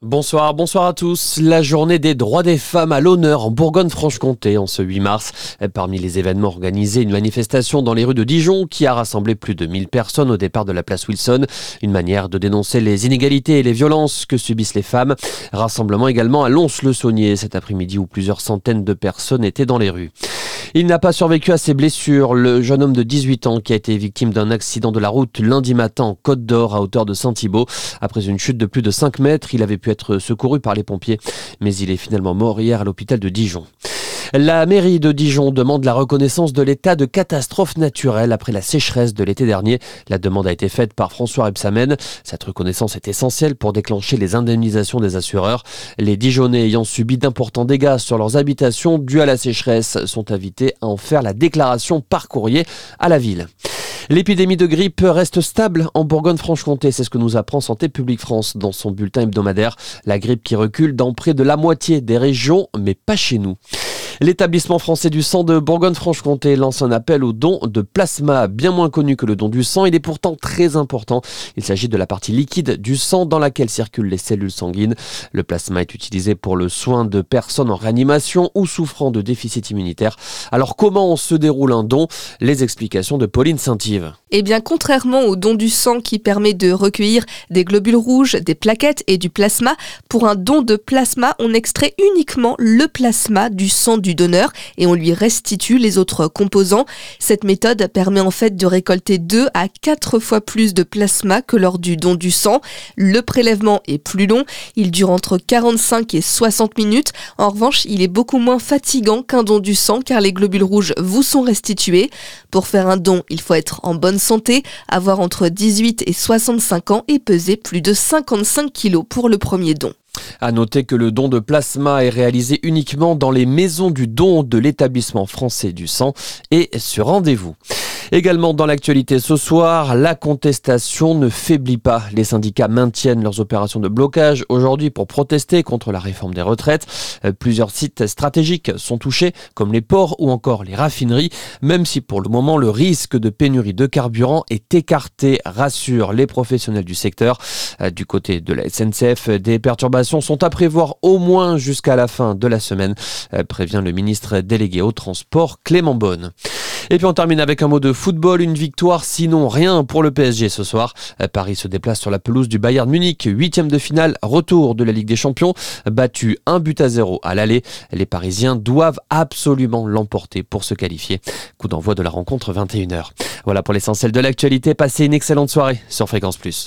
Bonsoir, bonsoir à tous. La journée des droits des femmes à l'honneur en Bourgogne-Franche-Comté en ce 8 mars. Parmi les événements organisés, une manifestation dans les rues de Dijon qui a rassemblé plus de 1000 personnes au départ de la place Wilson. Une manière de dénoncer les inégalités et les violences que subissent les femmes. Rassemblement également à Lons-le-Saunier cet après-midi où plusieurs centaines de personnes étaient dans les rues. Il n'a pas survécu à ses blessures. Le jeune homme de 18 ans qui a été victime d'un accident de la route lundi matin en Côte d'Or à hauteur de Saint-Thibault. Après une chute de plus de 5 mètres, il avait pu être secouru par les pompiers, mais il est finalement mort hier à l'hôpital de Dijon. La mairie de Dijon demande la reconnaissance de l'état de catastrophe naturelle après la sécheresse de l'été dernier. La demande a été faite par François Rebsamen. Cette reconnaissance est essentielle pour déclencher les indemnisations des assureurs. Les Dijonnais ayant subi d'importants dégâts sur leurs habitations dus à la sécheresse sont invités à en faire la déclaration par courrier à la ville. L'épidémie de grippe reste stable en Bourgogne-Franche-Comté, c'est ce que nous apprend Santé publique France dans son bulletin hebdomadaire. La grippe qui recule dans près de la moitié des régions, mais pas chez nous. L'établissement français du sang de Bourgogne-Franche-Comté lance un appel au don de plasma, bien moins connu que le don du sang. Il est pourtant très important. Il s'agit de la partie liquide du sang dans laquelle circulent les cellules sanguines. Le plasma est utilisé pour le soin de personnes en réanimation ou souffrant de déficit immunitaire. Alors comment se déroule un don? Les explications de Pauline Saint-Yves. Eh bien, contrairement au don du sang qui permet de recueillir des globules rouges, des plaquettes et du plasma, pour un don de plasma, on extrait uniquement le plasma du sang du donneur et on lui restitue les autres composants. Cette méthode permet en fait de récolter 2 à 4 fois plus de plasma que lors du don du sang. Le prélèvement est plus long, il dure entre 45 et 60 minutes. En revanche, il est beaucoup moins fatigant qu'un don du sang car les globules rouges vous sont restitués. Pour faire un don, il faut être en bonne santé, avoir entre 18 et 65 ans et peser plus de 55 kg pour le premier don. À noter que le don de plasma est réalisé uniquement dans les maisons du don de l'établissement français du sang et sur rendez-vous. Également dans l'actualité ce soir, la contestation ne faiblit pas. Les syndicats maintiennent leurs opérations de blocage aujourd'hui pour protester contre la réforme des retraites. Euh, plusieurs sites stratégiques sont touchés, comme les ports ou encore les raffineries, même si pour le moment le risque de pénurie de carburant est écarté, rassurent les professionnels du secteur. Euh, du côté de la SNCF, des perturbations sont à prévoir au moins jusqu'à la fin de la semaine, euh, prévient le ministre délégué au transport Clément Bonne. Et puis on termine avec un mot de football, une victoire sinon rien pour le PSG ce soir. Paris se déplace sur la pelouse du Bayern Munich, huitième de finale, retour de la Ligue des Champions, battu un but à zéro à l'aller. Les Parisiens doivent absolument l'emporter pour se qualifier. Coup d'envoi de la rencontre 21h. Voilà pour l'essentiel de l'actualité. Passez une excellente soirée sur Fréquence Plus.